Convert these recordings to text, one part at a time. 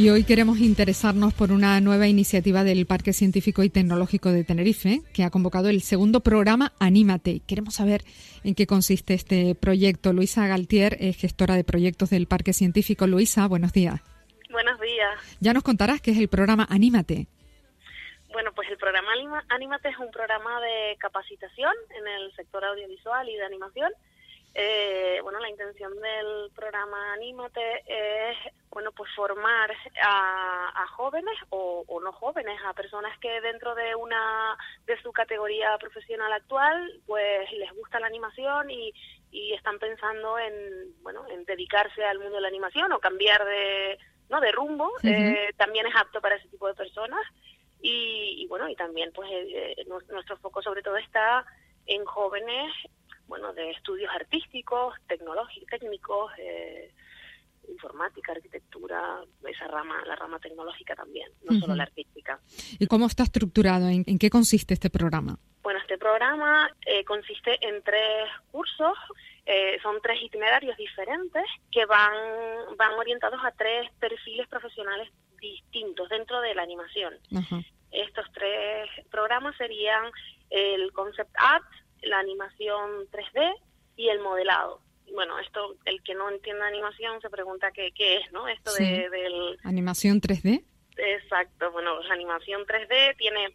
Y hoy queremos interesarnos por una nueva iniciativa del Parque Científico y Tecnológico de Tenerife, que ha convocado el segundo programa Anímate. Queremos saber en qué consiste este proyecto. Luisa Galtier es gestora de proyectos del Parque Científico. Luisa, buenos días. Buenos días. Ya nos contarás qué es el programa Anímate. Bueno, pues el programa Anímate es un programa de capacitación en el sector audiovisual y de animación eh, bueno, la intención del programa Anímate es, bueno, pues formar a, jóvenes o, no jóvenes, a personas que dentro de una de su categoría profesional actual, pues les gusta la animación y, están pensando en, bueno, en dedicarse al mundo de la animación o cambiar de, no, de rumbo. Eh, también es apto para ese tipo de personas y, bueno, y también, pues, eh, nuestro foco sobre todo está en jóvenes bueno, de estudios artísticos, tecnológicos, técnicos, eh, informática, arquitectura, esa rama, la rama tecnológica también, no solo la artística. ¿Y cómo está estructurado? ¿En, qué consiste este programa? Bueno, este programa eh, consiste en tres cursos, eh, son tres itinerarios diferentes que van, van orientados a tres perfiles profesionales distintos dentro de la animación. Estos tres programas serían el Concept Art, la animación 3D y el modelado. Bueno, esto, el que no entiende animación se pregunta qué, qué es, ¿no? Esto de, del... ¿Animación 3D? Exacto, bueno, la animación 3D tiene,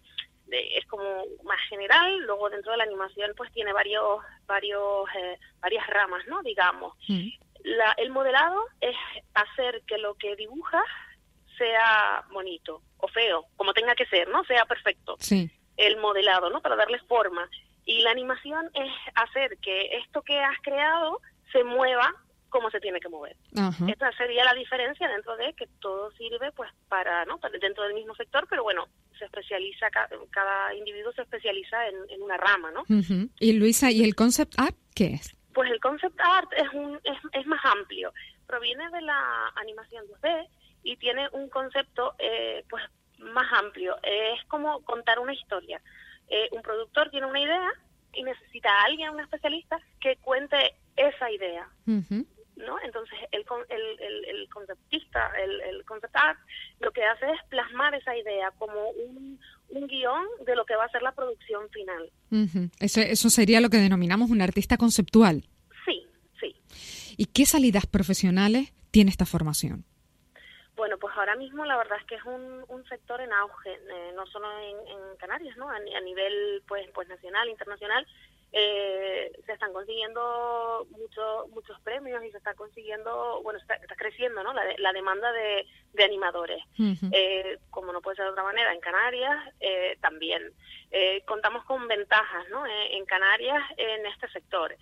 es como más general, luego dentro de la animación pues tiene varios, varios, eh, varias ramas, ¿no? Digamos. Mm. La, el modelado es hacer que lo que dibujas sea bonito o feo, como tenga que ser, ¿no? Sea perfecto. Sí. El modelado, ¿no? Para darle forma. Y la animación es hacer que esto que has creado se mueva como se tiene que mover. Esta sería la diferencia dentro de que todo sirve pues para, ¿no? dentro del mismo sector, pero bueno, se especializa, cada, individuo se especializa en, una rama, ¿no? Y Luisa, ¿y el concept art qué es? Pues el concept art es, un, es, es más amplio, proviene de la animación 2D y tiene un concepto eh, pues más amplio, es como contar una historia. Eh, un productor tiene una idea y necesita a alguien, un especialista, que cuente esa idea. ¿no? Entonces, el, el, el, conceptista, el, el concept art, lo que hace es plasmar esa idea como un, un guion de lo que va a ser la producción final. eso, eso sería lo que denominamos un artista conceptual. Sí, sí. ¿Y qué salidas profesionales tiene esta formación? Bueno, pues ahora mismo la verdad es que es un, un sector en auge, eh, no solo en, Canarias, ¿no? A, nivel pues pues nacional, internacional, eh, se están consiguiendo muchos muchos premios y se está consiguiendo, bueno, está, creciendo, ¿no? La, la demanda de, de animadores. eh, como no puede ser de otra manera, en Canarias eh, también. Eh, contamos con ventajas, ¿no? en Canarias en este sector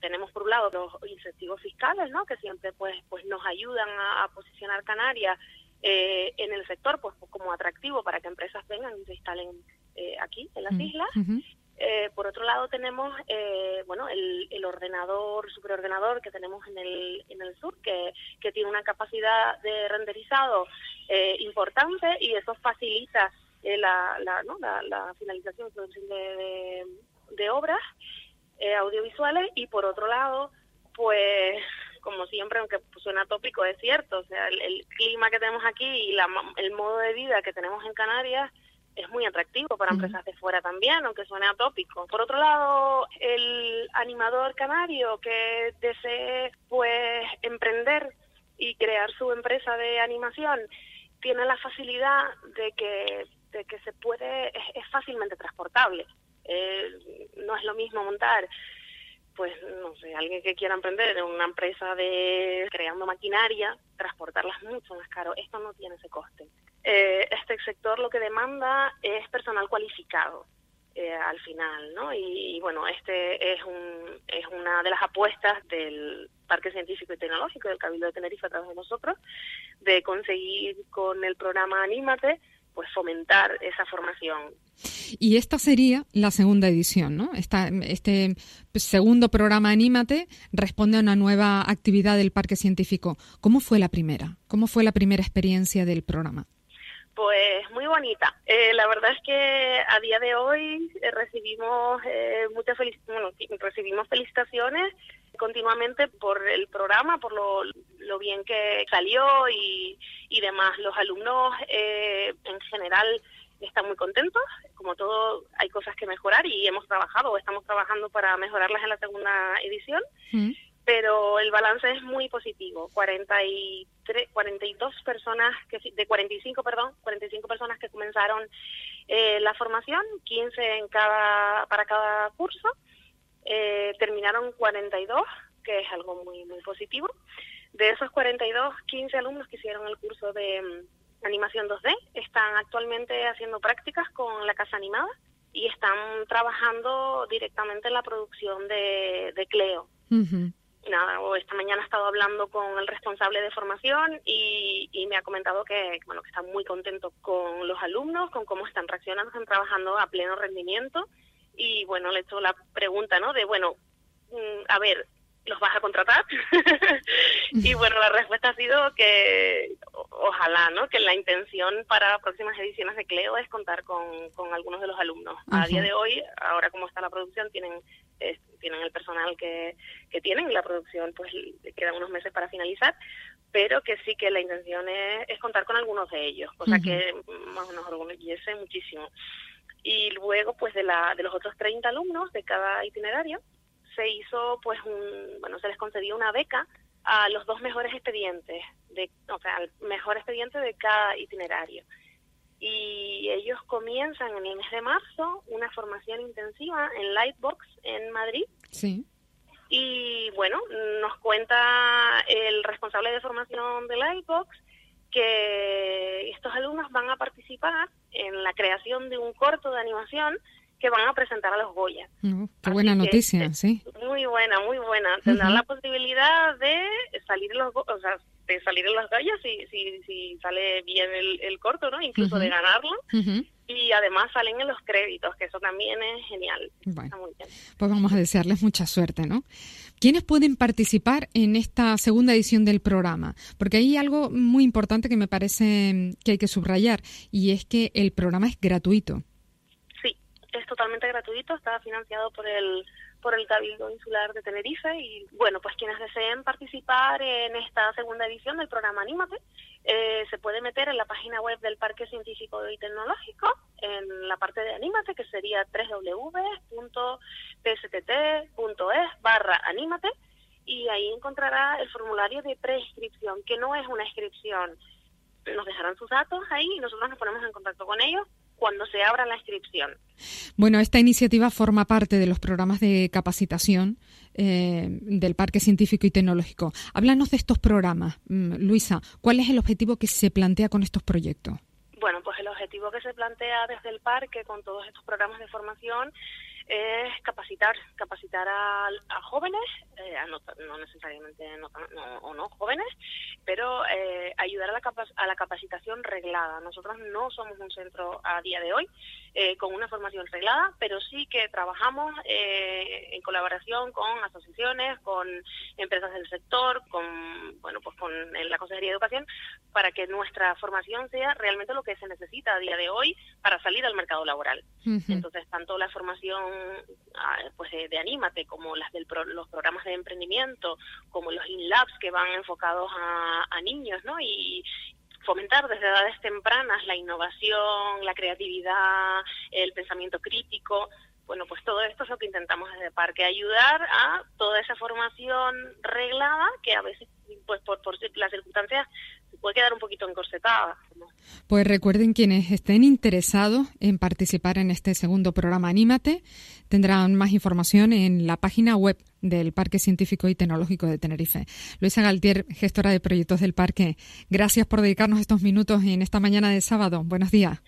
tenemos por un lado los incentivos fiscales, ¿no? Que siempre pues pues nos ayudan a, posicionar Canarias eh, en el sector pues como atractivo para que empresas vengan y se instalen eh, aquí en las islas. Eh, por otro lado tenemos bueno el, el, ordenador superordenador que tenemos en el en el sur que, que tiene una capacidad de renderizado importante y eso facilita la, la, ¿no? la, finalización de, de, de obras eh, audiovisuales y por otro lado, pues como siempre, aunque suena tópico, es cierto, o sea, el, clima que tenemos aquí y la, el modo de vida que tenemos en Canarias es muy atractivo para empresas de fuera también, aunque suene atópico. Por otro lado, el animador canario que desee pues emprender y crear su empresa de animación tiene la facilidad de que de que se puede es fácilmente transportable eh, no es lo mismo montar pues no sé, alguien que quiera emprender en una empresa de creando maquinaria, transportarlas mucho más caro, esto no tiene ese coste. Eh, este sector lo que demanda es personal cualificado eh, al final, ¿no? Y, bueno, este es un, es una de las apuestas del Parque Científico y Tecnológico del Cabildo de Tenerife a través de nosotros, de conseguir con el programa Anímate pues fomentar esa formación. Y esta sería la segunda edición, ¿no? Esta, este segundo programa Anímate responde a una nueva actividad del Parque Científico. ¿Cómo fue la primera? ¿Cómo fue la primera experiencia del programa? Pues muy bonita. Eh, la verdad es que a día de hoy eh, recibimos eh, muchas bueno, recibimos felicitaciones continuamente por el programa, por lo, lo bien que salió y, y demás. Los alumnos en general están muy contentos. Como todo, hay cosas que mejorar y hemos trabajado o estamos trabajando para mejorarlas en la segunda edición. Mm pero el balance es muy positivo. 43, 42 personas, que, de 45, perdón, 45 personas que comenzaron eh, la formación, 15 en cada, para cada curso, eh, terminaron 42, que es algo muy, muy positivo. De esos 42, 15 alumnos que hicieron el curso de mm, animación 2D están actualmente haciendo prácticas con la casa animada y están trabajando directamente en la producción de, de Cleo nada, esta mañana he estado hablando con el responsable de formación y, me ha comentado que, bueno, que está muy contento con los alumnos, con cómo están reaccionando, están trabajando a pleno rendimiento. Y bueno, le he hecho la pregunta, ¿no? De, bueno, mm, a ver, ¿los vas a contratar? y bueno, la respuesta ha sido que ojalá, ¿no? Que la intención para próximas ediciones de Cleo es contar con, con algunos de los alumnos. A día de hoy, ahora como está la producción, tienen tienen el personal que, que tienen, la producción pues quedan unos meses para finalizar, pero que sí que la intención es, contar con algunos de ellos, cosa que nos orgullece muchísimo. Y luego, pues de, la, de los otros 30 alumnos de cada itinerario, se hizo, pues, un, bueno, se les concedió una beca a los dos mejores expedientes, de, o sea, al mejor expediente de cada itinerario y ellos comienzan en el mes de marzo una formación intensiva en Lightbox en Madrid. Sí. Y bueno, nos cuenta el responsable de formación de Lightbox que estos alumnos van a participar en la creación de un corto de animación que van a presentar a los Goya. Mm, qué buena noticia, sí. Muy buena, muy buena. Tendrán la posibilidad de salir los, o sea, de salir en las gallas si, si, si sale bien el, corto, ¿no? Incluso de ganarlo. Y además salen en los créditos, que eso también es genial. Pues vamos a desearles mucha suerte, ¿no? ¿Quiénes pueden participar en esta segunda edición del programa? Porque hay algo muy importante que me parece que hay que subrayar, y es que el programa es gratuito. Sí, es totalmente gratuito, está financiado por el por el Cabildo Insular de Tenerife y bueno, pues quienes deseen participar en esta segunda edición del programa Anímate eh, se puede meter en la página web del Parque Científico y Tecnológico en la parte de Anímate que sería www.pstt.es barra Anímate y ahí encontrará el formulario de preinscripción que no es una inscripción. Nos dejarán sus datos ahí y nosotros nos ponemos en contacto con ellos cuando se abra la inscripción. Bueno, esta iniciativa forma parte de los programas de capacitación eh, del Parque Científico y Tecnológico. Háblanos de estos programas, mm, Luisa. ¿Cuál es el objetivo que se plantea con estos proyectos? Bueno, pues el objetivo que se plantea desde el parque con todos estos programas de formación es capacitar, capacitar a, jóvenes, eh, no, necesariamente no, o no jóvenes, pero eh, ayudar a la, a la capacitación reglada. Nosotros no somos un centro a día de hoy eh, con una formación reglada, pero sí que trabajamos en colaboración con asociaciones, con empresas del sector, con bueno pues con la Consejería de Educación, para que nuestra formación sea realmente lo que se necesita a día de hoy para salir al mercado laboral. Entonces, tanto la formación pues de, Anímate, como las de los programas de emprendimiento, como los InLabs que van enfocados a, niños, ¿no? Y, fomentar desde edades tempranas la innovación, la creatividad, el pensamiento crítico. Bueno, pues todo esto es lo que intentamos desde Parque, ayudar a toda esa formación reglada que a veces, pues por, por las circunstancias, puede quedar un poquito encorsetada. Pues recuerden quienes estén interesados en participar en este segundo programa Anímate, tendrán más información en la página web del Parque Científico y Tecnológico de Tenerife. Luisa Galtier, gestora de proyectos del parque, gracias por dedicarnos estos minutos en esta mañana de sábado. Buenos días. Buenos días,